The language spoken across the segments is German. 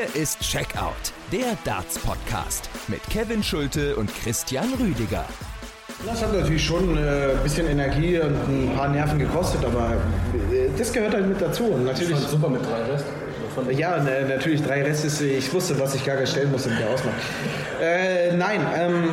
Hier ist Checkout, der Darts-Podcast mit Kevin Schulte und Christian Rüdiger. Das hat natürlich schon äh, ein bisschen Energie und ein paar Nerven gekostet, aber äh, das gehört halt mit dazu. Und natürlich, Ich fand super mit drei Rest. ja, n- natürlich drei Rest ist, ich wusste, was ich gar nicht stellen musste mit der Ausnahme. Äh, nein, ähm,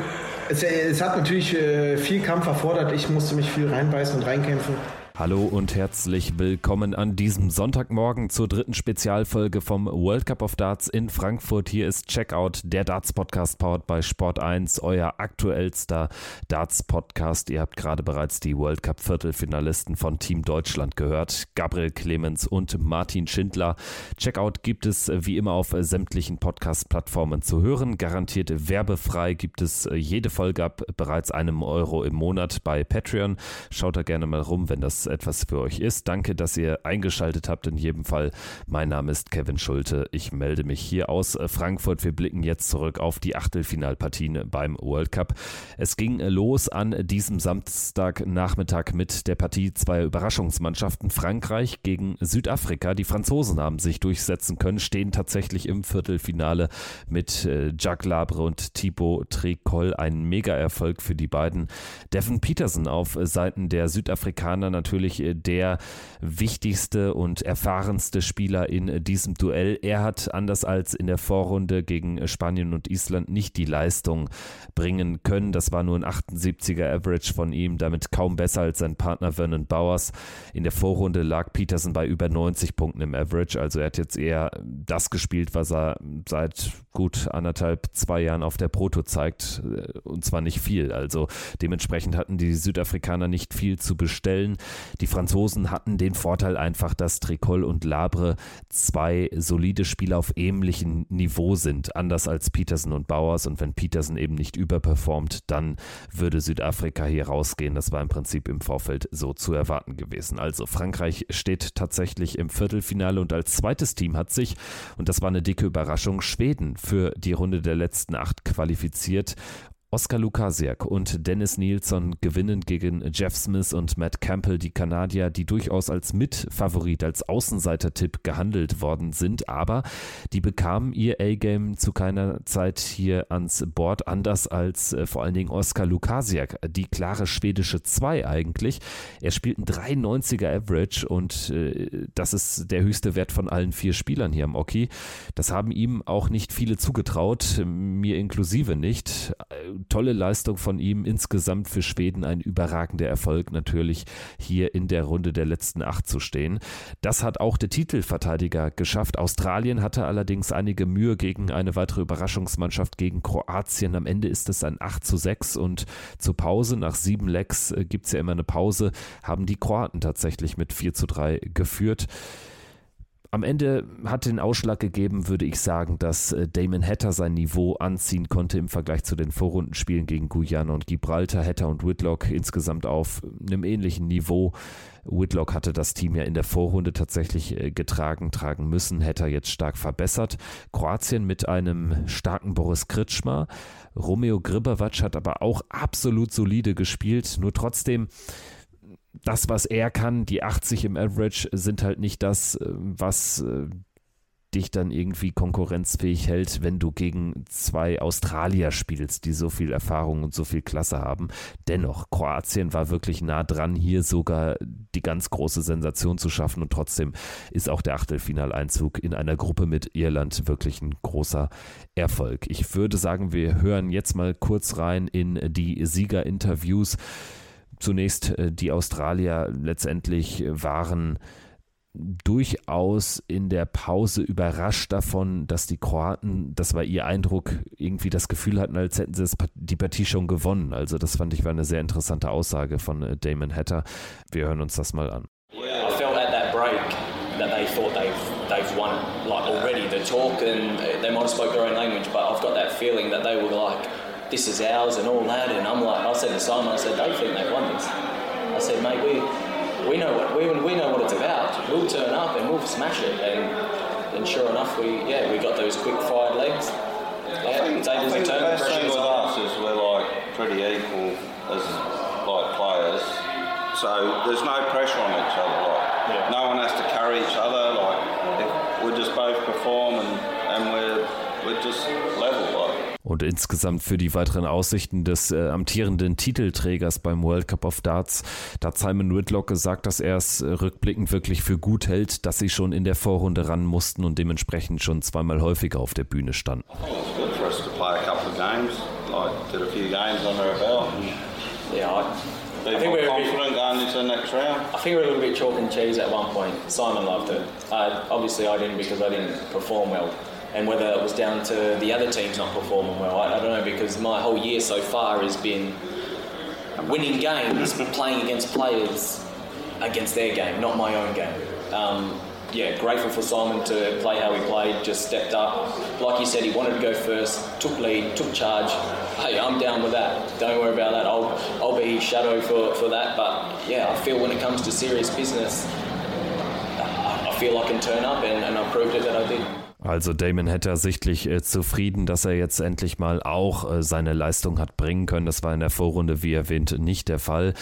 es, es hat natürlich äh, viel Kampf erfordert. Ich musste mich viel reinbeißen und reinkämpfen. Hallo und herzlich willkommen an diesem Sonntagmorgen zur dritten Spezialfolge vom World Cup of Darts in Frankfurt. Hier ist Checkout, der Darts Podcast powered bei Sport 1, euer aktuellster Darts Podcast. Ihr habt gerade bereits die World Cup Viertelfinalisten von Team Deutschland gehört. Gabriel Clemens und Martin Schindler. Checkout gibt es äh, wie immer auf äh, sämtlichen Podcast-Plattformen zu hören. Garantiert werbefrei gibt es äh, jede Folge ab bereits einem Euro im Monat bei Patreon. Schaut da gerne mal rum, wenn das etwas für euch ist. Danke, dass ihr eingeschaltet habt. In jedem Fall, mein Name ist Kevin Schulte. Ich melde mich hier aus äh, Frankfurt. Wir blicken jetzt zurück auf die Achtelfinalpartien beim World Cup. Es ging äh, los an diesem Samstagnachmittag mit der Partie zweier Überraschungsmannschaften. Frankreich gegen Südafrika. Die Franzosen haben sich durchsetzen können, stehen tatsächlich im Viertelfinale mit äh, Jacques Labre und Thibaut Tricol. Ein Mega-Erfolg für die beiden. Devin Peterson auf Seiten der Südafrikaner natürlich äh, der wichtigste und erfahrenste Spieler in äh, diesem Duell. Er hat anders als in der Vorrunde gegen äh, Spanien und Island nicht die Leistung bringen können. Das war nur ein 78er Average von ihm, damit kaum besser als sein Partner Vernon Bowers. In der Vorrunde lag Peterson bei über 90 Punkten im Average, also er hat jetzt eher das gespielt, was er seit gut anderthalb, zwei Jahren auf der Proto zeigt, und zwar nicht viel. Also dementsprechend hatten die Südafrikaner nicht viel zu bestellen. Die Franzosen hatten den Vorteil einfach, dass Tricol und Labre zwei solide Spieler auf ähnlichem Niveau sind, anders als Peterson und Bowers. Und wenn Peterson eben nicht überperformt, dann würde Südafrika hier rausgehen. Das war im Prinzip im Vorfeld so zu erwarten gewesen. Also Frankreich steht tatsächlich im Viertelfinale und als zweites Team hat sich, und das war eine dicke Überraschung, Schweden für die Runde der letzten acht qualifiziert. Oskar Lukasiak und Dennis Nielsen gewinnen gegen Jeff Smith und Matt Campbell, die Kanadier, die durchaus als Mitfavorit, als Außenseiter-Tipp gehandelt worden sind, aber die bekamen ihr A-Game zu keiner Zeit hier ans Board, anders als äh, vor allen Dingen Oskar Lukasiak, die klare schwedische 2 eigentlich. Er spielt ein 93er Average und äh, das ist der höchste Wert von allen vier Spielern hier am Oki. Das haben ihm auch nicht viele zugetraut, mir inklusive nicht tolle Leistung von ihm. Insgesamt für Schweden ein überragender Erfolg, natürlich hier in der Runde der letzten acht zu stehen. Das hat auch der Titelverteidiger geschafft. Australien hatte allerdings einige Mühe gegen eine weitere Überraschungsmannschaft gegen Kroatien. Am Ende ist es ein 8 zu 6 und zur Pause, nach sieben Lecks äh, gibt es ja immer eine Pause, haben die Kroaten tatsächlich mit 4 zu 3 geführt. Am Ende hat den Ausschlag gegeben, würde ich sagen, dass äh, Damon Hatter sein Niveau anziehen konnte im Vergleich zu den Vorrundenspielen gegen Guyana und Gibraltar. Hatter und Whitlock insgesamt auf einem ähnlichen Niveau. Whitlock hatte das Team ja in der Vorrunde tatsächlich äh, getragen, tragen müssen. Hatter jetzt stark verbessert. Kroatien mit einem starken Boris Kritschmer. Romeo Gribavac hat aber auch absolut solide gespielt. Nur trotzdem das, was er kann, die 80 im Average, sind halt nicht das, äh, was äh, dich dann irgendwie konkurrenzfähig hält, wenn du gegen zwei Australier spielst, die so viel Erfahrung und so viel Klasse haben. Dennoch, Kroatien war wirklich nah dran, hier sogar die ganz große Sensation zu schaffen und trotzdem ist auch der Achtelfinaleinzug in einer Gruppe mit Irland wirklich ein großer Erfolg. Ich würde sagen, wir hören jetzt mal kurz rein in die Siegerinterviews. Zunächst äh, die Australier letztendlich waren durchaus in der Pause überrascht davon, dass die Kroaten, das war ihr Eindruck, irgendwie das Gefühl hatten, als hätten sie die Partie schon gewonnen. Also das fand ich war eine sehr interessante Aussage von äh, Damon Hatter. Wir hören uns das mal an. I felt at that break that they thought they've they've won like already the talk and this is ours and all that. And I'm like, I said to Simon, I said they think they've won this. I said, mate, we we know what we, we know what it's about. We'll turn up and we'll smash it. And and sure enough, we yeah we got those quick fired legs. Yeah, I think, I think and the best thing with us is we're like pretty equal as like players, so there's no pressure on each other. Like yeah. no one has to carry each other. Like we just both perform and, and we're we're just level. Like. Und insgesamt für die weiteren Aussichten des äh, amtierenden Titelträgers beim World Cup of Darts, da hat Simon Whitlock gesagt, dass er es äh, rückblickend wirklich für gut hält, dass sie schon in der Vorrunde ran mussten und dementsprechend schon zweimal häufiger auf der Bühne standen. Yeah, I, I think we were confident going into the next round. I think we were a little bit chalk and cheese at one point. Simon loved it. Uh, obviously, I didn't because I didn't perform well. And whether it was down to the other teams not performing well, I, I don't know because my whole year so far has been winning games, playing against players against their game, not my own game. Um, yeah, grateful for Simon to play how he played, just stepped up. Like you said, he wanted to go first, took lead, took charge. Hey, I'm down with that. Don't worry about that. I'll, I'll be shadow for, for that. But yeah, I feel when it comes to serious business, I feel I can turn up, and, and I proved it that I did. Also Damon Hatter sichtlich äh, zufrieden, dass er jetzt endlich mal auch äh, seine Leistung hat bringen können. Das war in der Vorrunde, wie erwähnt, nicht der Fall.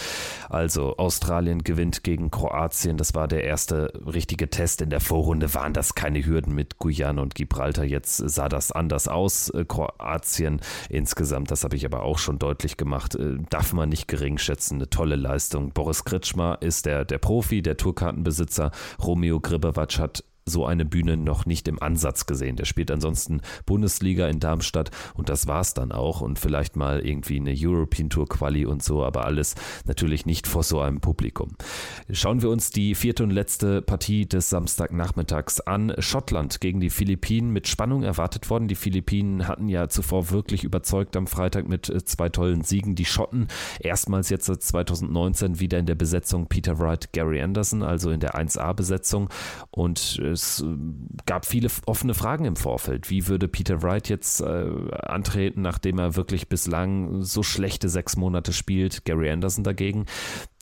Also Australien gewinnt gegen Kroatien. Das war der erste richtige Test. In der Vorrunde waren das keine Hürden mit Guyana und Gibraltar. Jetzt sah das anders aus. Äh, Kroatien insgesamt, das habe ich aber auch schon deutlich gemacht, äh, darf man nicht gering schätzen. Eine tolle Leistung. Boris Kritschmer ist der, der Profi, der Tourkartenbesitzer. Romeo Gribevac hat so eine Bühne noch nicht im Ansatz gesehen. Der spielt ansonsten Bundesliga in Darmstadt und das war's dann auch und vielleicht mal irgendwie eine European Tour Quali und so, aber alles natürlich nicht vor so einem Publikum. Schauen wir uns die vierte und letzte Partie des Samstagnachmittags an. Schottland gegen die Philippinen mit Spannung erwartet worden. Die Philippinen hatten ja zuvor wirklich überzeugt am Freitag mit äh, zwei tollen Siegen. Die Schotten erstmals jetzt seit 2019 wieder in der Besetzung Peter Wright, Gary Anderson, also in der 1A-Besetzung und äh, es äh, gab viele offene Fragen im Vorfeld. Wie würde Peter Wright jetzt äh, antreten, nachdem er wirklich bislang so schlechte sechs Monate spielt? Gary Anderson dagegen,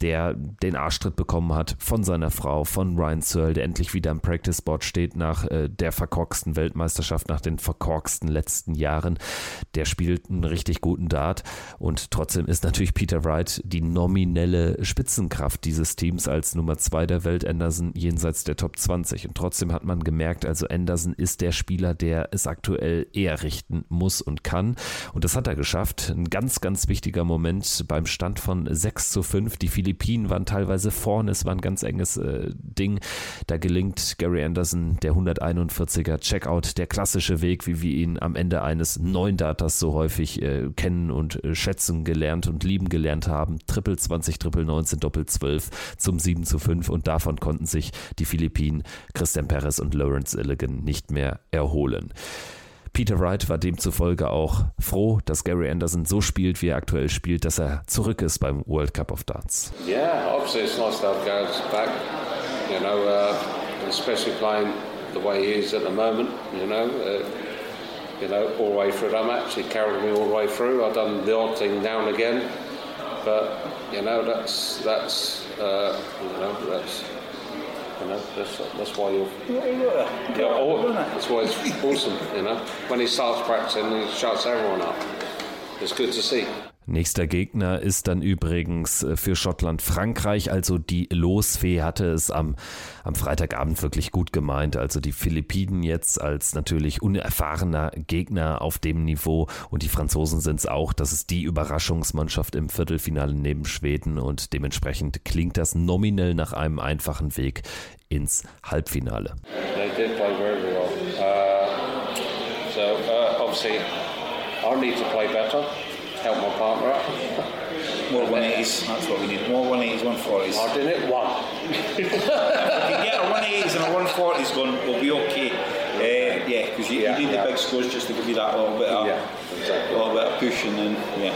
der den Arschtritt bekommen hat von seiner Frau, von Ryan Searle, der endlich wieder im Practice Board steht nach äh, der verkorksten Weltmeisterschaft, nach den verkorksten letzten Jahren. Der spielt einen richtig guten Dart und trotzdem ist natürlich Peter Wright die nominelle Spitzenkraft dieses Teams als Nummer zwei der Welt. Anderson jenseits der Top 20 und trotzdem trotzdem hat man gemerkt, also Anderson ist der Spieler, der es aktuell eher richten muss und kann. Und das hat er geschafft. Ein ganz, ganz wichtiger Moment beim Stand von 6 zu 5. Die Philippinen waren teilweise vorne, es war ein ganz enges äh, Ding. Da gelingt Gary Anderson der 141er Checkout, der klassische Weg, wie wir ihn am Ende eines neuen Datas so häufig äh, kennen und äh, schätzen gelernt und lieben gelernt haben. Triple 20, Triple 19, Doppel 12 zum 7 zu 5 und davon konnten sich die Philippinen Christian Perez und Lawrence Illigan nicht mehr erholen. Peter Wright war demzufolge auch froh, dass Gary Anderson so spielt, wie er aktuell spielt, dass er zurück ist beim World Cup of Darts. Yeah, obviously it's nice to have Gareth back. You know, uh, especially playing the way he is at the moment. You know, uh, you know, all the way through match, he carried me all the way through. I've done the odd thing now and again, but you know, that's that's uh, you know that's You know, that's, that's why you're. Yeah, yeah oh, that's why it's awesome. You know, when he starts practicing, he shuts everyone up. It's good to see. Nächster Gegner ist dann übrigens äh, für Schottland Frankreich. Also die Losfee hatte es am, am Freitagabend wirklich gut gemeint. Also die Philippinen jetzt als natürlich unerfahrener Gegner auf dem Niveau und die Franzosen sind es auch. Das ist die Überraschungsmannschaft im Viertelfinale neben Schweden und dementsprechend klingt das nominell nach einem einfachen Weg ins Halbfinale. They did play very well. Uh, so uh, obviously I need to play better. Help my partner out. More 180s, that's what we need. More 180s, 140s. I did it, one. if you get a 180s and a 140s going, we'll be okay. Uh, yeah, because you, yeah, you, need yeah. the big scores just to give you that little bit of, yeah, exactly. little bit of push, and then yeah,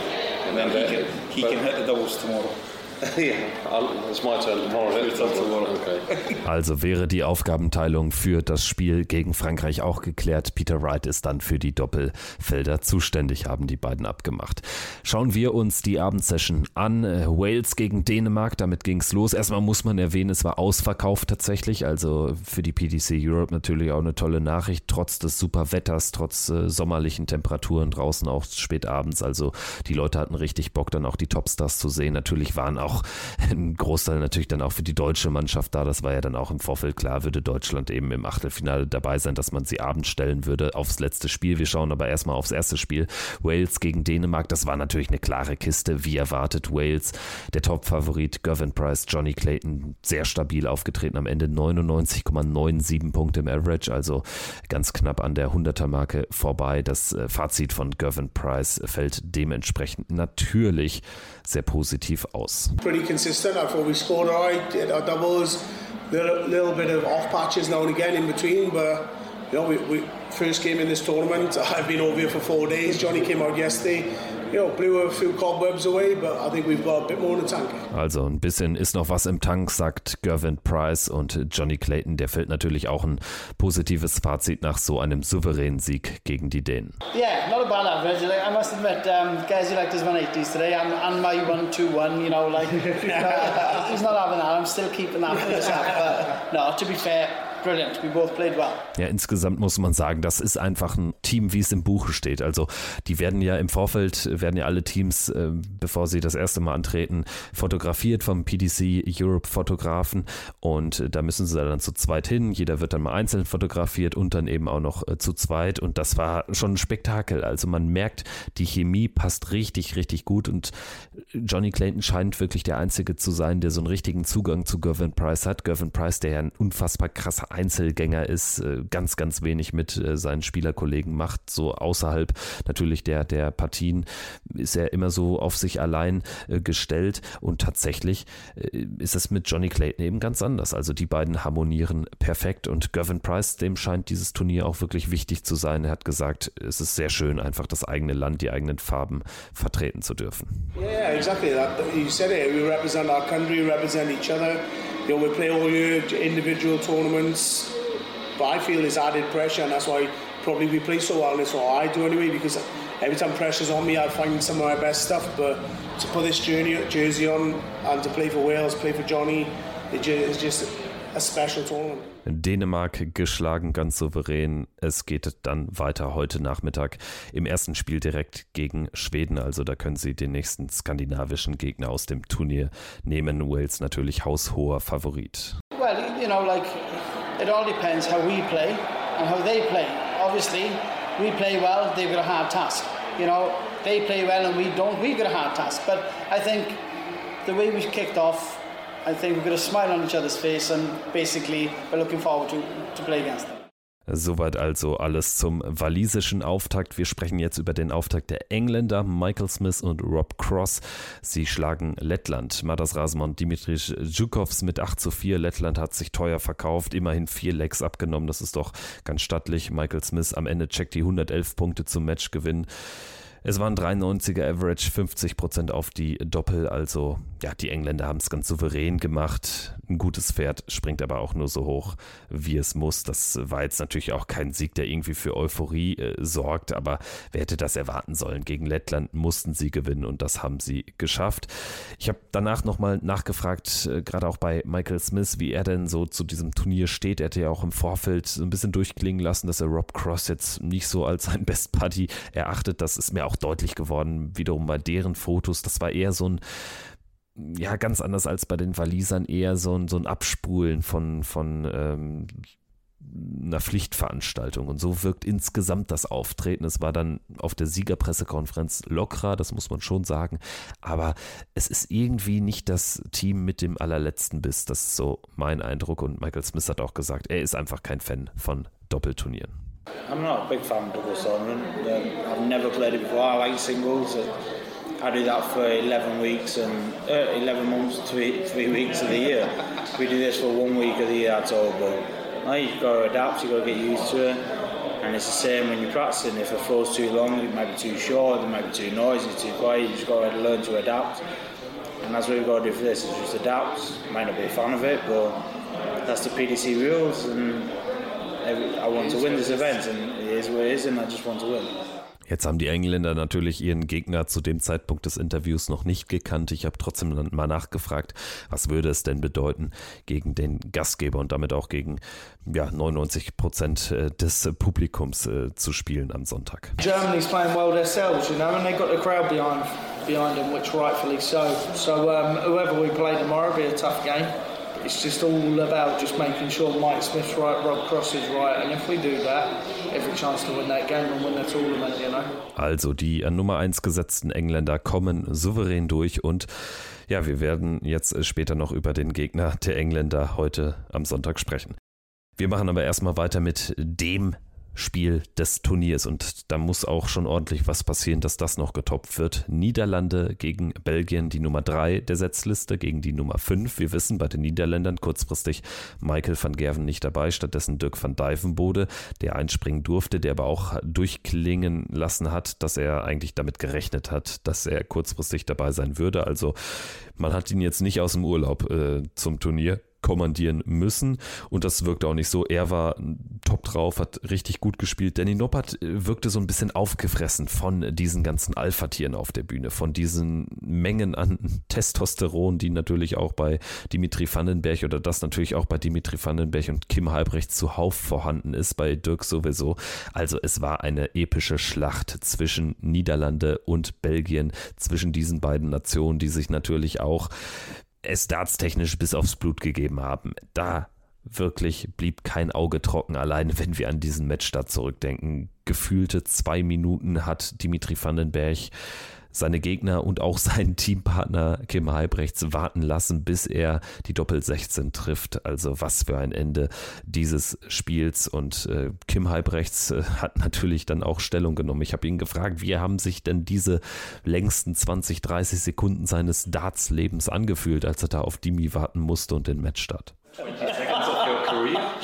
and, and then he, can, he can hit the doubles tomorrow. Also wäre die Aufgabenteilung für das Spiel gegen Frankreich auch geklärt. Peter Wright ist dann für die Doppelfelder zuständig, haben die beiden abgemacht. Schauen wir uns die Abendsession an. Wales gegen Dänemark, damit ging es los. Erstmal muss man erwähnen, es war ausverkauft tatsächlich. Also für die PDC Europe natürlich auch eine tolle Nachricht, trotz des super Wetters, trotz äh, sommerlichen Temperaturen draußen auch spät abends. Also die Leute hatten richtig Bock, dann auch die Topstars zu sehen. Natürlich waren auch auch ein Großteil natürlich dann auch für die deutsche Mannschaft da. Das war ja dann auch im Vorfeld klar, würde Deutschland eben im Achtelfinale dabei sein, dass man sie abends stellen würde aufs letzte Spiel. Wir schauen aber erstmal aufs erste Spiel. Wales gegen Dänemark. Das war natürlich eine klare Kiste, wie erwartet. Wales, der Top-Favorit, Gavin Price, Johnny Clayton, sehr stabil aufgetreten. Am Ende 99,97 Punkte im Average, also ganz knapp an der 100er-Marke vorbei. Das äh, Fazit von Gavin Price fällt dementsprechend natürlich sehr positiv aus. Pretty consistent. I thought we scored alright, did our doubles, little, little bit of off patches now and again in between, but you know, we, we first game in this tournament. I've been over here for four days. Johnny came out yesterday. you know, blew a few cobwebs away, but I think we've got a bit more in the tank. Also ein bisschen ist noch was im Tank, sagt Gervin Price und Johnny Clayton. Der fällt natürlich auch ein positives Fazit nach so einem souveränen Sieg gegen die Dänen. Yeah, not a bad average. I must admit, um, guys, you like his 180s today, and, and my 121, you know, like, he's not having that. I'm still keeping that for myself. But no, to be fair, brilliant. We both played well. Ja, insgesamt muss man sagen, das ist einfach ein Team, wie es im Buche steht. Also die werden ja im Vorfeld, werden ja alle Teams, äh, bevor sie das erste Mal antreten, fotografiert vom PDC Europe Fotografen und äh, da müssen sie dann zu zweit hin. Jeder wird dann mal einzeln fotografiert und dann eben auch noch äh, zu zweit und das war schon ein Spektakel. Also man merkt, die Chemie passt richtig, richtig gut und Johnny Clayton scheint wirklich der Einzige zu sein, der so einen richtigen Zugang zu Gervin Price hat. Gervin Price, der ja ein unfassbar krasser Einzelgänger ist, äh, ganz, ganz wenig mit äh, seinen Spielerkollegen macht, so außerhalb natürlich der, der Partien ist er immer so auf sich allein äh, gestellt und tatsächlich ist es mit Johnny Clayton eben ganz anders. Also die beiden harmonieren perfekt und Gervin Price, dem scheint dieses Turnier auch wirklich wichtig zu sein. Er hat gesagt, es ist sehr schön, einfach das eigene Land, die eigenen Farben vertreten zu dürfen. Yeah, exactly. That, you said it. We represent our country, represent each other. You know, we play all your individual tournaments, but I feel it's added pressure, and that's why probably we play so well. And it's what I do anyway, because every time pressure's on me, I find some of my best stuff. But to put this jersey on and to play for Wales, play for Johnny, it's just a special tournament. Dänemark geschlagen, ganz souverän. Es geht dann weiter heute Nachmittag im ersten Spiel direkt gegen Schweden. Also da können Sie den nächsten skandinavischen Gegner aus dem Turnier nehmen. Wales natürlich haushoher Favorit. Well, you know, like it all depends how we play and how they play. Obviously, we play well, they've got a hard task. You know, they play well and we don't, we've got a hard task. But I think the way we kicked off I think we've got a smile on each other's face and basically we're looking forward to, to play against them. Soweit also alles zum walisischen Auftakt. Wir sprechen jetzt über den Auftakt der Engländer, Michael Smith und Rob Cross. Sie schlagen Lettland. Madas Rasmon, Dimitris Djukovs mit 8 zu 4. Lettland hat sich teuer verkauft, immerhin vier Legs abgenommen. Das ist doch ganz stattlich. Michael Smith am Ende checkt die 111 Punkte zum Matchgewinn. Es waren 93er Average, 50% auf die Doppel, also ja, die Engländer haben es ganz souverän gemacht. Ein gutes Pferd springt aber auch nur so hoch, wie es muss. Das war jetzt natürlich auch kein Sieg, der irgendwie für Euphorie äh, sorgt, aber wer hätte das erwarten sollen? Gegen Lettland mussten sie gewinnen und das haben sie geschafft. Ich habe danach nochmal nachgefragt, äh, gerade auch bei Michael Smith, wie er denn so zu diesem Turnier steht. Er hatte ja auch im Vorfeld so ein bisschen durchklingen lassen, dass er Rob Cross jetzt nicht so als sein Best Buddy erachtet. Das ist mir auch deutlich geworden, wiederum bei deren Fotos. Das war eher so ein ja, ganz anders als bei den Walisern, eher so ein, so ein Abspulen von, von ähm, einer Pflichtveranstaltung. Und so wirkt insgesamt das Auftreten. Es war dann auf der Siegerpressekonferenz lockerer, das muss man schon sagen. Aber es ist irgendwie nicht das Team mit dem allerletzten Biss. Das ist so mein Eindruck. Und Michael Smith hat auch gesagt, er ist einfach kein Fan von Doppelturnieren. I'm not a big fan of double tournament. I've never played it before. I like singles. I do that for 11 weeks and uh, 11 months, three, three weeks of the year. We do this for one week of the year, that's all. But you've got to adapt, you've got to get used to it. And it's the same when you're practicing. If a flow's too long, it might be too short, it might be too noisy, too quiet. You just got to learn to adapt. And that's what we've got to do for this, is just adapt. Might not be a fan of it, but that's the PDC rules. And I want to win this event, and it is what it is, and I just want to win. Jetzt haben die Engländer natürlich ihren Gegner zu dem Zeitpunkt des Interviews noch nicht gekannt. Ich habe trotzdem mal nachgefragt, was würde es denn bedeuten, gegen den Gastgeber und damit auch gegen ja, 99 Prozent äh, des Publikums äh, zu spielen am Sonntag. Germany's playing well themselves, you know, and they've got the crowd behind behind them, which rightfully so. So um, whoever we play tomorrow will be a tough game. It's just all about just making sure Mike Smith's right, Rob Cross is right, and if we do that, every chance to win that game and win the tournament, you know. Also die an Nummer 1 gesetzten Engländer kommen souverän durch und ja, wir werden jetzt später noch über den Gegner der Engländer heute am Sonntag sprechen. Wir machen aber erstmal weiter mit dem Spiel des Turniers. Und da muss auch schon ordentlich was passieren, dass das noch getoppt wird. Niederlande gegen Belgien, die Nummer 3 der Setzliste, gegen die Nummer 5. Wir wissen bei den Niederländern kurzfristig Michael van Gerven nicht dabei, stattdessen Dirk van Dijvenbode, der einspringen durfte, der aber auch durchklingen lassen hat, dass er eigentlich damit gerechnet hat, dass er kurzfristig dabei sein würde. Also man hat ihn jetzt nicht aus dem Urlaub äh, zum Turnier kommandieren müssen. Und das wirkte auch nicht so. Er war top drauf, hat richtig gut gespielt. Danny Noppert äh, wirkte so ein bisschen aufgefressen von diesen ganzen Alpha-Tieren auf der Bühne, von diesen Mengen an Testosteron, die natürlich auch bei Dimitri Vandenberg oder das natürlich auch bei Dimitri Vandenberg und Kim Halbrecht zuhauf vorhanden ist, bei Dirk sowieso. Also es war eine epische Schlacht zwischen Niederlande und Belgien, zwischen diesen beiden Nationen, die sich natürlich auch es dartstechnisch bis aufs Blut gegeben haben. Da wirklich blieb kein Auge trocken, allein wenn wir an diesen Matchstart zurückdenken. Gefühlte zwei Minuten hat Dimitri Vandenberg seine Gegner und auch seinen Teampartner Kim Halbrechts warten lassen, bis er die Doppel-16 trifft. Also was für ein Ende dieses Spiels. Und äh, Kim Halbrechts äh, hat natürlich dann auch Stellung genommen. Ich habe ihn gefragt, wie haben sich denn diese längsten 20, 30 Sekunden seines Darts-Lebens angefühlt, als er da auf Dimi warten musste und den Matchstart.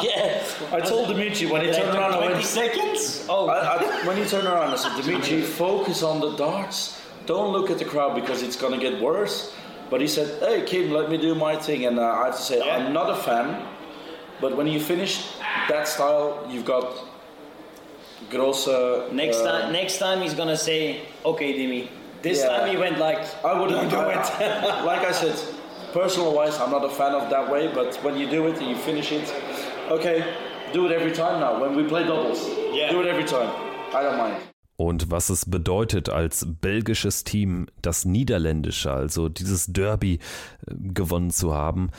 Yeah, I told Dimitri when he turned around. 20 seconds? Oh, I, I, when he turned around, I said, Dimitri, focus on the darts. Don't look at the crowd because it's going to get worse. But he said, hey, Kim, let me do my thing. And uh, I have to say, yeah. I'm not a fan. But when you finish that style, you've got grosse. Next uh, time, next time he's gonna say, "Okay, Dimi." This yeah, time he went like, "I wouldn't do it." like I said, personal wise, I'm not a fan of that way. But when you do it and you finish it, okay, do it every time now. When we play doubles, yeah. do it every time. I don't mind. Und was es bedeutet, als belgisches Team das niederländische, also dieses Derby äh, gewonnen zu haben.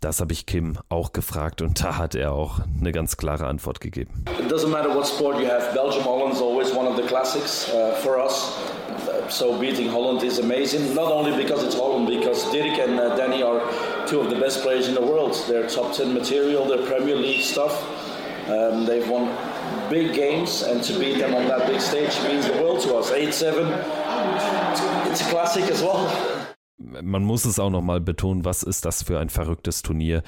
Das habe ich Kim auch gefragt und da hat er auch eine ganz klare Antwort gegeben. It doesn't matter what sport you have. Belgium Holland is always one of the classics uh, for us. So beating Holland is amazing. Not only because it's Holland, because Dirk and uh, Danny are two of the best players in the world. They're top 10 material, they're Premier League stuff. Um, they've won big games, and to beat them on that big stage means the world to us. 8-7, it's a classic as well. Man muss es auch nochmal betonen, was ist das für ein verrücktes Turnier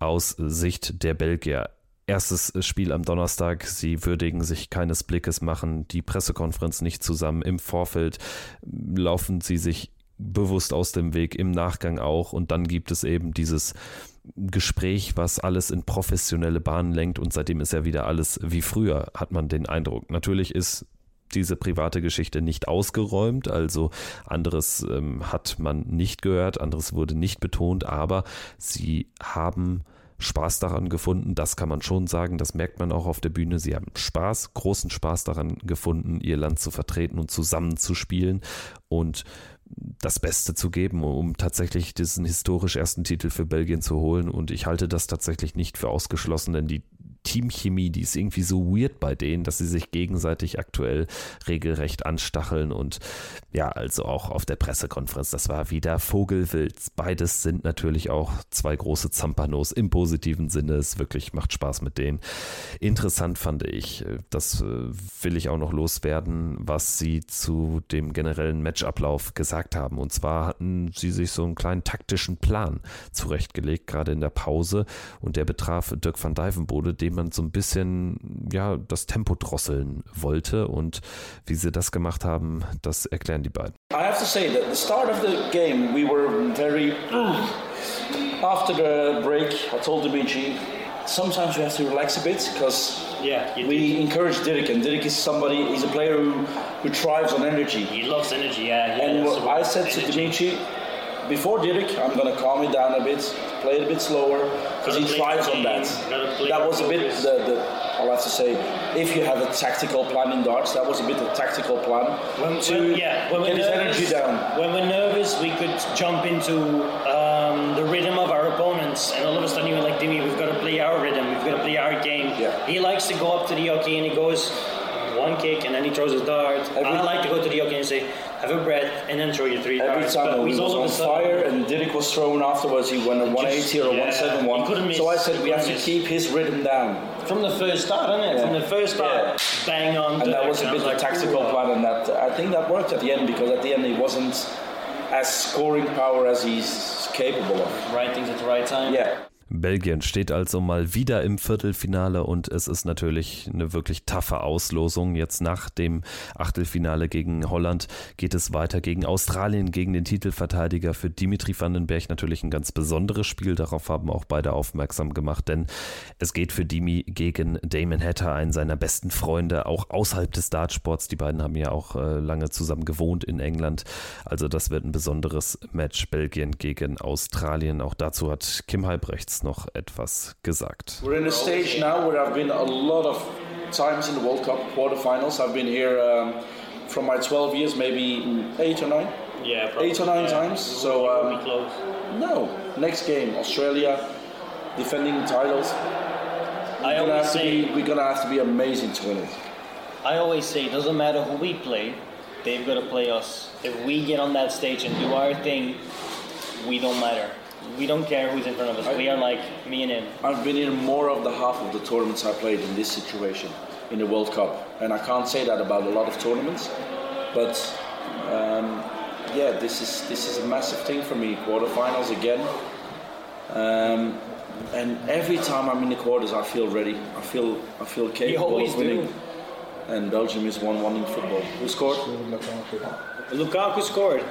aus Sicht der Belgier. Erstes Spiel am Donnerstag, sie würdigen sich keines Blickes, machen die Pressekonferenz nicht zusammen. Im Vorfeld laufen sie sich bewusst aus dem Weg, im Nachgang auch. Und dann gibt es eben dieses Gespräch, was alles in professionelle Bahnen lenkt und seitdem ist ja wieder alles wie früher, hat man den Eindruck. Natürlich ist diese private Geschichte nicht ausgeräumt, also anderes ähm, hat man nicht gehört, anderes wurde nicht betont, aber sie haben Spaß daran gefunden, das kann man schon sagen, das merkt man auch auf der Bühne. Sie haben Spaß, großen Spaß daran gefunden, ihr Land zu vertreten und zusammenzuspielen und das Beste zu geben, um tatsächlich diesen historisch ersten Titel für Belgien zu holen. Und ich halte das tatsächlich nicht für ausgeschlossen, denn die Teamchemie, die ist irgendwie so weird bei denen, dass sie sich gegenseitig aktuell regelrecht anstacheln und ja, also auch auf der Pressekonferenz, das war wieder Vogelwild. Beides sind natürlich auch zwei große Zampanos im positiven Sinne. Es wirklich macht Spaß mit denen. Interessant fand ich, das äh, will ich auch noch loswerden, was sie zu dem generellen Matchablauf gesagt haben. Und zwar hatten sie sich so einen kleinen taktischen Plan zurechtgelegt, gerade in der Pause. Und der betraf Dirk van Dijvenbode, dem man so ein bisschen ja das Tempo drosseln wollte und wie sie das gemacht haben, das erklären die beiden. I have to say that the start of the game we were very after the break I told Dimitri sometimes you have to relax a bit because yeah, we encourage Dirk, and Dirk is somebody, he's a player who, who thrives on energy. He loves energy, yeah. yeah and what I said energy. to Dimitri, before Dirk, I'm going to calm it down a bit, play it a bit slower, because he thrives on that. That was a bit the, the I'll have to say, if you have a tactical plan in darts, that was a bit of a tactical plan when, to when, yeah, when get his nervous, energy down. When we're nervous, we could jump into um, the rhythm of our opponents, and all of a sudden you're like, Dimi, we've got to play our rhythm, we've got to play our game. Yeah. He likes to go up to the hockey and he goes one kick and then he throws his dart. Every, I like to go to the hockey and say, have a breath and then throw your three Every darts. time But he was on fire and Dirk was thrown afterwards, he went a 180 or a yeah, 171. So I said we have to keep his rhythm down. From the first start, isn't it? Yeah. From the first start, Yeah. bang on. And that was a bit of a like, tactical "Ooh." plan, and that I think that worked at the end because at the end he wasn't as scoring power as he's capable of. Right things at the right time. Yeah. Belgien steht also mal wieder im Viertelfinale und es ist natürlich eine wirklich taffe Auslosung. Jetzt nach dem Achtelfinale gegen Holland geht es weiter gegen Australien, gegen den Titelverteidiger für Dimitri Vandenberg natürlich ein ganz besonderes Spiel. Darauf haben auch beide aufmerksam gemacht, denn es geht für Dimi gegen Damon Hatter, einen seiner besten Freunde, auch außerhalb des Dartsports. Die beiden haben ja auch äh, lange zusammen gewohnt in England. Also das wird ein besonderes Match Belgien gegen Australien. Auch dazu hat Kim Halbrechts noch etwas gesagt. We're in a stage now where I've been a lot of times in the World Cup quarterfinals. I've been here um, from my 12 years, maybe eight or nine. Yeah, probably. Eight or nine Yeah. times. So We'll um, be close. no, next game Australia, defending titles. I We're gonna, always have to say- be, we're gonna have to be amazing to win it. I always say it doesn't matter who we play, they've got to play us. If we get on that stage and do our thing, we don't matter. We don't care who's in front of us. We are like me and him. I've been in more of the half of the tournaments I played in this situation in the World Cup, and I can't say that about a lot of tournaments. But um, yeah, this is this is a massive thing for me. Quarterfinals again, um, and every time I'm in the quarters, I feel ready. I feel I feel capable always of winning. do. And Belgium is one one in football. Who scored? Lukaku scored.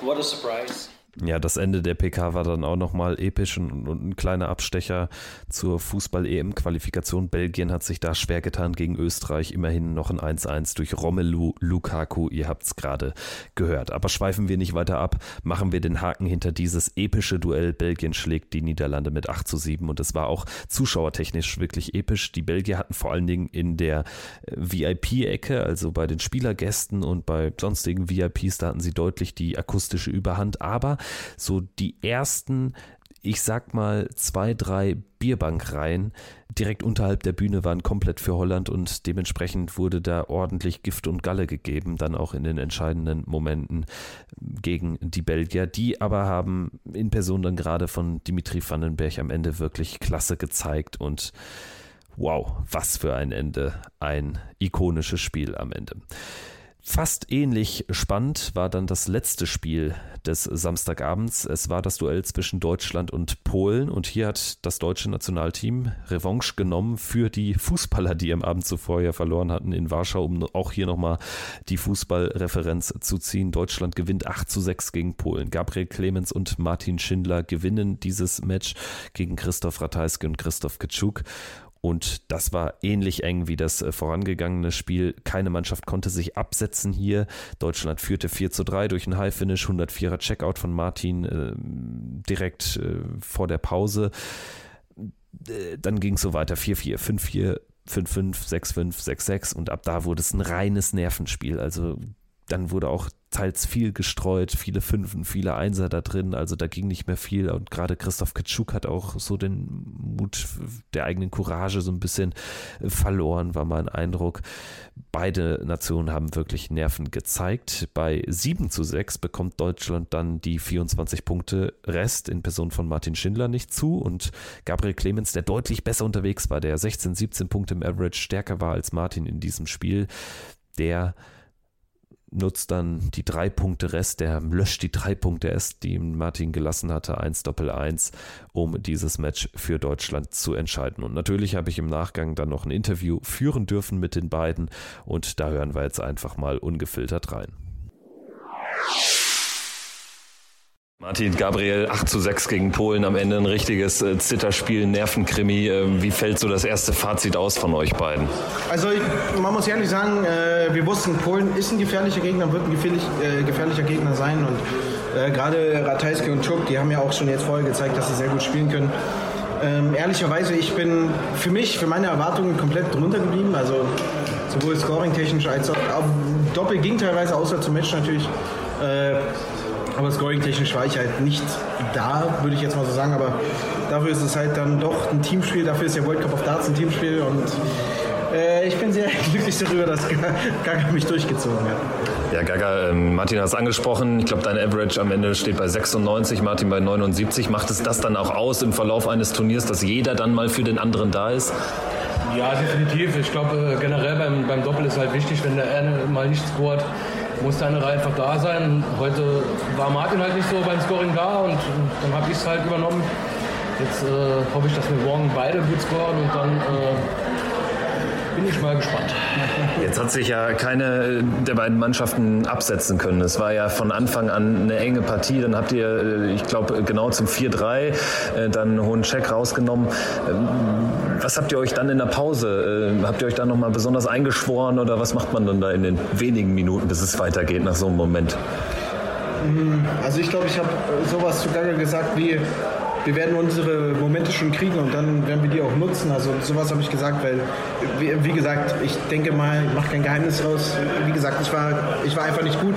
What a surprise. Ja, das Ende der PK war dann auch nochmal episch und, und ein kleiner Abstecher zur Fußball-EM-Qualifikation. Belgien hat sich da schwer getan gegen Österreich. Immerhin noch ein 1-1 durch Romelu Lukaku. Ihr habt es gerade gehört. Aber schweifen wir nicht weiter ab. Machen wir den Haken hinter dieses epische Duell. Belgien schlägt die Niederlande mit 8 zu 7 und es war auch zuschauertechnisch wirklich episch. Die Belgier hatten vor allen Dingen in der äh, VIP-Ecke, also bei den Spielergästen und bei sonstigen VIPs, da hatten sie deutlich die akustische Überhand. Aber so die ersten, ich sag mal, zwei, drei Bierbankreihen direkt unterhalb der Bühne waren komplett für Holland und dementsprechend wurde da ordentlich Gift und Galle gegeben, dann auch in den entscheidenden Momenten gegen die Belgier. Die aber haben in Person dann gerade von Dimitri Vandenberg am Ende wirklich klasse gezeigt und wow, was für ein Ende. Ein ikonisches Spiel am Ende. Fast ähnlich spannend war dann das letzte Spiel des Samstagabends. Es war das Duell zwischen Deutschland und Polen und hier hat das deutsche Nationalteam Revanche genommen für die Fußballer, die am Abend zuvor ja verloren hatten in Warschau, um auch hier nochmal die Fußballreferenz zu ziehen. Deutschland gewinnt 8 zu 6 gegen Polen. Gabriel Clemens und Martin Schindler gewinnen dieses Match gegen Christoph Ratajski und Christoph Kitschuk. Und das war ähnlich eng wie das äh, vorangegangene Spiel. Keine Mannschaft konnte sich absetzen hier. Deutschland führte 4 zu 3 durch einen High-Finish, 104er Checkout von Martin äh, direkt äh, vor der Pause. Äh, dann ging es so weiter, 4-4, 5-4, 5-5, 6-5, 6-6 und ab da wurde es ein reines Nervenspiel. Also dann wurde auch teils viel gestreut, viele Fünfen, viele Einser da drin, also da ging nicht mehr viel und gerade Christoph Kitschuk hat auch so den Mut der eigenen Courage so ein bisschen verloren, war mein Eindruck. Beide Nationen haben wirklich Nerven gezeigt. Bei 7 zu 6 bekommt Deutschland dann die 24 Punkte Rest in Person von Martin Schindler nicht zu und Gabriel Clemens, der deutlich besser unterwegs war, der 16, 17 Punkte im Average stärker war als Martin in diesem Spiel, der nutzt dann die drei Punkte Rest, der löscht die drei Punkte erst, die Martin gelassen hatte, 1 Doppel 1, um dieses Match für Deutschland zu entscheiden. Und natürlich habe ich im Nachgang dann noch ein Interview führen dürfen mit den beiden und da hören wir jetzt einfach mal ungefiltert rein. Martin Gabriel 8 zu 6 gegen Polen, am Ende ein richtiges äh, Zitterspiel, Nervenkrimi. Äh, wie fällt so das erste Fazit aus von euch beiden? Also ich, man muss ehrlich sagen, äh, wir wussten, Polen ist ein gefährlicher Gegner, wird ein gefährlich, äh, gefährlicher Gegner sein und gerade Ratajski und Czuk, die haben ja auch schon jetzt vorher gezeigt, dass sie sehr gut spielen können. Ähm, ehrlicherweise, ich bin für mich, für meine Erwartungen komplett drunter geblieben. Also sowohl scoring-technisch als auch, auch doppelt ging teilweise, außer zum Match natürlich. Aber scoring-technisch war ich halt nicht da, würde ich jetzt mal so sagen. Aber dafür ist es halt dann doch ein Teamspiel. Dafür ist der World Cup of Darts ein Teamspiel. Und äh, ich bin sehr glücklich darüber, dass Gaga mich durchgezogen hat. Ja, Gaga, ähm, Martin hat es angesprochen. Ich glaube, dein Average am Ende steht bei 96, Martin bei 79. Macht es das dann auch aus im Verlauf eines Turniers, dass jeder dann mal für den anderen da ist? Ja, definitiv. Ich glaube, äh, generell beim, beim Doppel ist halt wichtig, wenn der eine mal nicht scoret, muss der andere einfach da sein. Heute war Martin halt nicht so beim Scoring da und dann habe ich es halt übernommen. Jetzt äh, hoffe ich, dass wir morgen beide gut scoren und dann äh, bin ich mal gespannt. Jetzt hat sich ja keine der beiden Mannschaften absetzen können. Es war ja von Anfang an eine enge Partie. Dann habt ihr, äh, ich glaube, genau zum 4-3 äh, dann einen hohen Check rausgenommen. Ähm, was habt ihr euch dann in der Pause? Äh, habt ihr euch da nochmal besonders eingeschworen oder was macht man dann da in den wenigen Minuten, bis es weitergeht nach so einem Moment? Hm, also ich glaube, ich habe sowas zu Gaga gesagt wie, wir werden unsere Momente schon kriegen und dann werden wir die auch nutzen. Also sowas habe ich gesagt, weil, wie, wie, gesagt, ich denke mal, ich mache kein Geheimnis raus. Wie gesagt, ich war, ich war einfach nicht gut.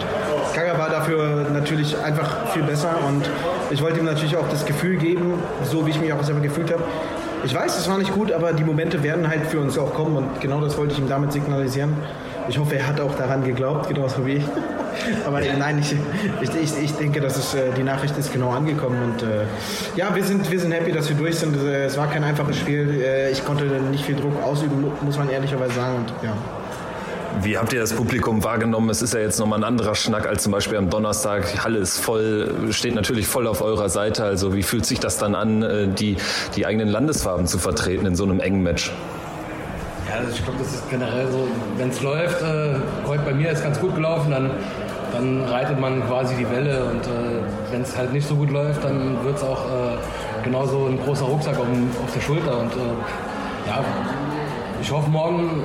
Gaga war dafür natürlich einfach viel besser und ich wollte ihm natürlich auch das Gefühl geben, so wie ich mich auch selber gefühlt habe. Ich weiß, es war nicht gut, aber die Momente werden halt für uns auch kommen und genau das wollte ich ihm damit signalisieren. Ich hoffe, er hat auch daran geglaubt, genauso wie ich. Aber nein, ich, ich, ich, denke, dass es, äh, die Nachricht ist genau angekommen. Und äh, ja, wir sind, wir sind happy, dass wir durch sind. Es war kein einfaches Spiel. Äh, ich konnte nicht viel Druck ausüben, muss man ehrlicherweise sagen. Und, ja. Wie habt ihr das Publikum wahrgenommen? Es ist ja jetzt nochmal ein anderer Schnack als zum Beispiel am Donnerstag. Halle ist voll, steht natürlich voll auf eurer Seite. Also wie fühlt sich das dann an, äh, die, die eigenen Landesfarben zu vertreten in so einem engen Match? Ja, also ich glaube, das ist generell so, wenn es läuft, äh, heute bei mir ist ganz gut gelaufen, dann dann reitet man quasi die Welle und äh, wenn es halt nicht so gut läuft, dann wird es auch äh, genauso ein großer Rucksack auf, auf der Schulter und äh, ja, ich hoffe morgen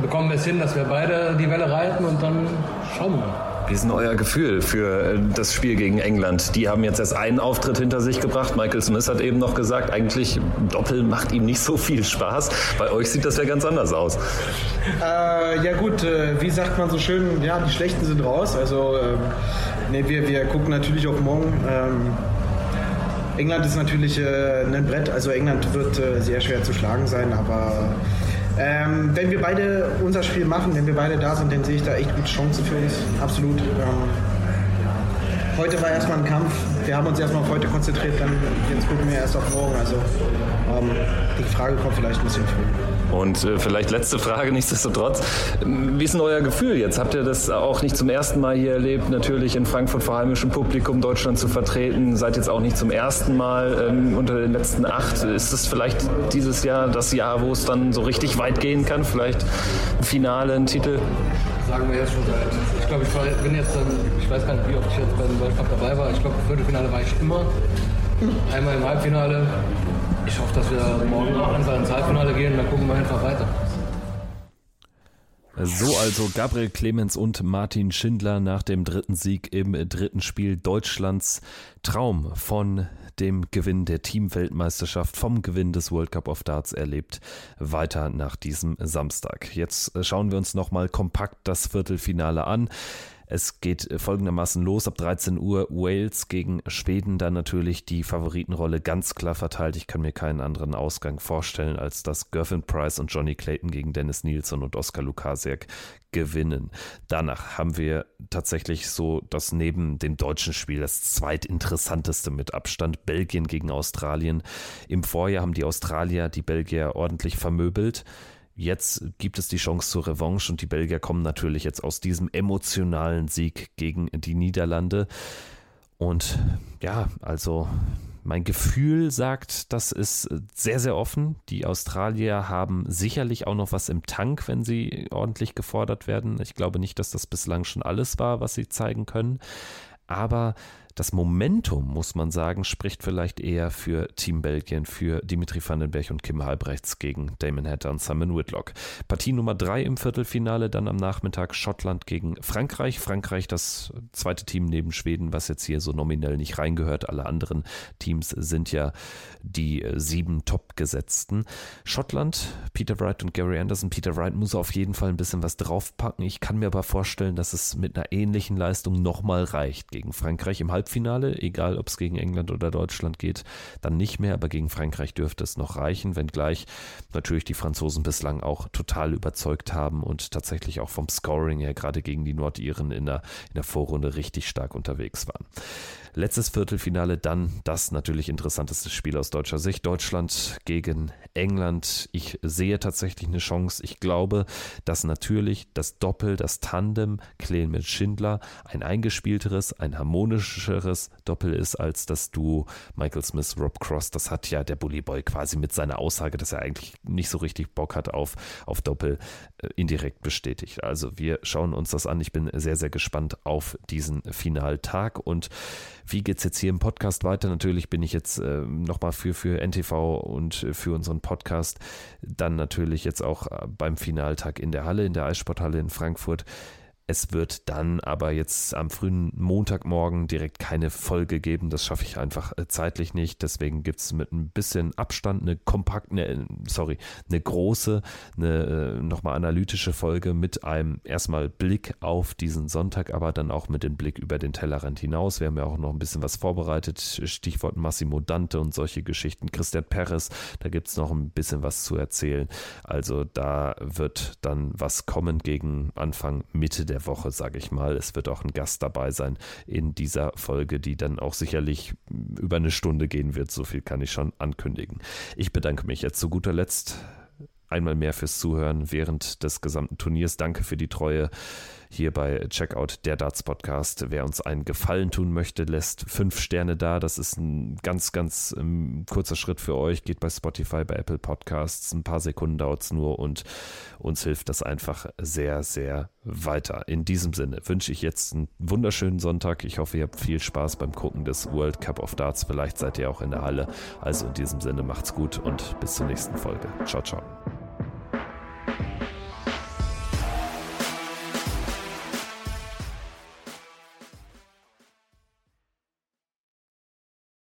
bekommen wir es hin, dass wir beide die Welle reiten und dann schauen wir mal. Wie ist denn euer Gefühl für äh, das Spiel gegen England? Die haben jetzt erst einen Auftritt hinter sich gebracht. Michael Smith hat eben noch gesagt, eigentlich Doppel macht ihm nicht so viel Spaß. Bei euch sieht das ja ganz anders aus. Äh, ja gut, äh, wie sagt man so schön, ja, die Schlechten sind raus. Also ähm, nee, wir, wir gucken natürlich auf morgen. Ähm, England ist natürlich äh, ein Brett, also England wird äh, sehr schwer zu schlagen sein, aber ähm, wenn wir beide unser Spiel machen, wenn wir beide da sind, dann sehe ich da echt gute Chancen für uns. Absolut. Ähm, heute war erstmal ein Kampf. Wir haben uns erstmal auf heute konzentriert, dann jetzt gucken wir erst auf morgen. Also ähm, die Frage kommt vielleicht ein bisschen früh. Und äh, vielleicht letzte Frage, nichtsdestotrotz. Wie ist denn euer Gefühl jetzt? Habt ihr das auch nicht zum ersten Mal hier erlebt, natürlich in Frankfurt vor heimischem Publikum Deutschland zu vertreten? Seid jetzt auch nicht zum ersten Mal ähm, unter den letzten acht. Ist es vielleicht dieses Jahr das Jahr, wo es dann so richtig weit gehen kann? Vielleicht ein Finale, ein Titel? Sagen wir jetzt schon seit. Ich glaube, ich war, bin jetzt, ich weiß gar nicht, wie oft ich jetzt bei dem World Cup dabei war. Ich glaube, im Viertelfinale war ich immer. Einmal im Halbfinale, ich hoffe, dass wir morgen auch einfach ins Halbfinale gehen und dann gucken wir einfach weiter. So also Gabriel Clemens und Martin Schindler nach dem dritten Sieg im dritten Spiel Deutschlands Traum von dem Gewinn der Teamweltmeisterschaft, vom Gewinn des World Cup of Darts erlebt, weiter nach diesem Samstag. Jetzt schauen wir uns nochmal kompakt das Viertelfinale an. Es geht folgendermaßen los ab 13 Uhr Wales gegen Schweden, dann natürlich die Favoritenrolle ganz klar verteilt. Ich kann mir keinen anderen Ausgang vorstellen, als dass Gervin Price und Johnny Clayton gegen Dennis Nielsen und Oskar Lukasiak gewinnen. Danach haben wir tatsächlich so das neben dem deutschen Spiel das zweitinteressanteste mit Abstand Belgien gegen Australien. Im Vorjahr haben die Australier die Belgier ordentlich vermöbelt. Jetzt gibt es die Chance zur Revanche und die Belgier kommen natürlich jetzt aus diesem emotionalen Sieg gegen die Niederlande. Und ja, also mein Gefühl sagt, das ist sehr, sehr offen. Die Australier haben sicherlich auch noch was im Tank, wenn sie ordentlich gefordert werden. Ich glaube nicht, dass das bislang schon alles war, was sie zeigen können. Aber Das Momentum, muss man sagen, spricht vielleicht eher für Team Belgien, für Dimitri Vandenberg und Kim Halbrechts gegen Damon Hatter und Simon Whitlock. Partie Nummer drei im Viertelfinale, dann am Nachmittag Schottland gegen Frankreich. Frankreich, das zweite Team neben Schweden, was jetzt hier so nominell nicht reingehört. Alle anderen Teams sind ja die sieben Top-Gesetzten. Schottland, Peter Wright und Gary Anderson. Peter Wright muss auf jeden Fall ein bisschen was draufpacken. Ich kann mir aber vorstellen, dass es mit einer ähnlichen Leistung nochmal reicht gegen Frankreich im Halbfinale. Halbfinale, egal ob es gegen England oder Deutschland geht, dann nicht mehr, aber gegen Frankreich dürfte es noch reichen, wenngleich natürlich die Franzosen bislang auch total überzeugt haben und tatsächlich auch vom Scoring her gerade gegen die Nordiren in der, in der Vorrunde richtig stark unterwegs waren. Letztes Viertelfinale dann das natürlich interessanteste Spiel aus deutscher Sicht. Deutschland gegen England. Ich sehe tatsächlich eine Chance. Ich glaube, dass natürlich das Doppel, das Tandem Kleen mit Schindler ein eingespielteres, ein harmonischeres Doppel ist als das Duo Michael Smith, Rob Cross. Das hat ja der Bully Boy quasi mit seiner Aussage, dass er eigentlich nicht so richtig Bock hat auf, auf Doppel, indirekt bestätigt. Also wir schauen uns das an. Ich bin sehr, sehr gespannt auf diesen Finaltag und wie geht es jetzt hier im Podcast weiter? Natürlich bin ich jetzt äh, nochmal für, für NTV und für unseren Podcast dann natürlich jetzt auch äh, beim Finaltag in der Halle, in der Eissporthalle in Frankfurt. Es wird dann aber jetzt am frühen Montagmorgen direkt keine Folge geben. Das schaffe ich einfach äh, zeitlich nicht. Deswegen gibt es mit ein bisschen Abstand eine kompakt, eine, sorry, eine große, eine äh, nochmal analytische Folge mit einem erstmal Blick auf diesen Sonntag, aber dann auch mit dem Blick über den Tellerrand hinaus. Wir haben ja auch noch ein bisschen was vorbereitet. Stichwort Massimo Dante und solche Geschichten. Christian Perez, da gibt es noch ein bisschen was zu erzählen. Also da wird dann was kommen gegen Anfang, Mitte der der Woche, sage ich mal. Es wird auch ein Gast dabei sein in dieser Folge, die dann auch sicherlich über eine Stunde gehen wird. So viel kann ich schon ankündigen. Ich bedanke mich jetzt zu guter Letzt einmal mehr fürs Zuhören während des gesamten Turniers. Danke für die Treue hier bei Checkout der Darts Podcast. Wer uns einen Gefallen tun möchte, lässt fünf Sterne da. Das ist ein ganz, ganz um, ähm, kurzer Schritt für euch. Geht bei Spotify, bei Apple Podcasts. Ein paar Sekunden dauert es nur und uns hilft das einfach sehr, sehr weiter. In diesem Sinne wünsche ich jetzt einen wunderschönen Sonntag. Ich hoffe, ihr habt viel Spaß beim Gucken des World Cup of Darts. Vielleicht seid ihr auch in der Halle. Also in diesem Sinne macht's gut und bis zur nächsten Folge. Ciao, ciao.